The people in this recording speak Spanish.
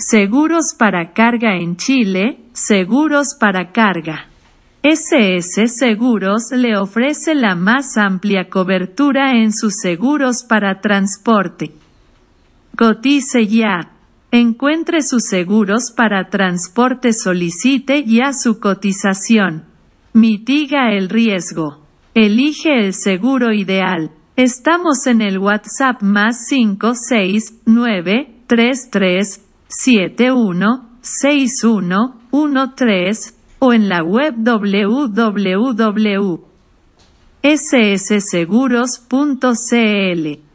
Seguros para carga en Chile, seguros para carga. SS Seguros le ofrece la más amplia cobertura en sus seguros para transporte. Cotice ya. Encuentre sus seguros para transporte, solicite ya su cotización. Mitiga el riesgo. Elige el seguro ideal. Estamos en el WhatsApp más 569 33 71 61 13 o en la web www.ssseguros.cl.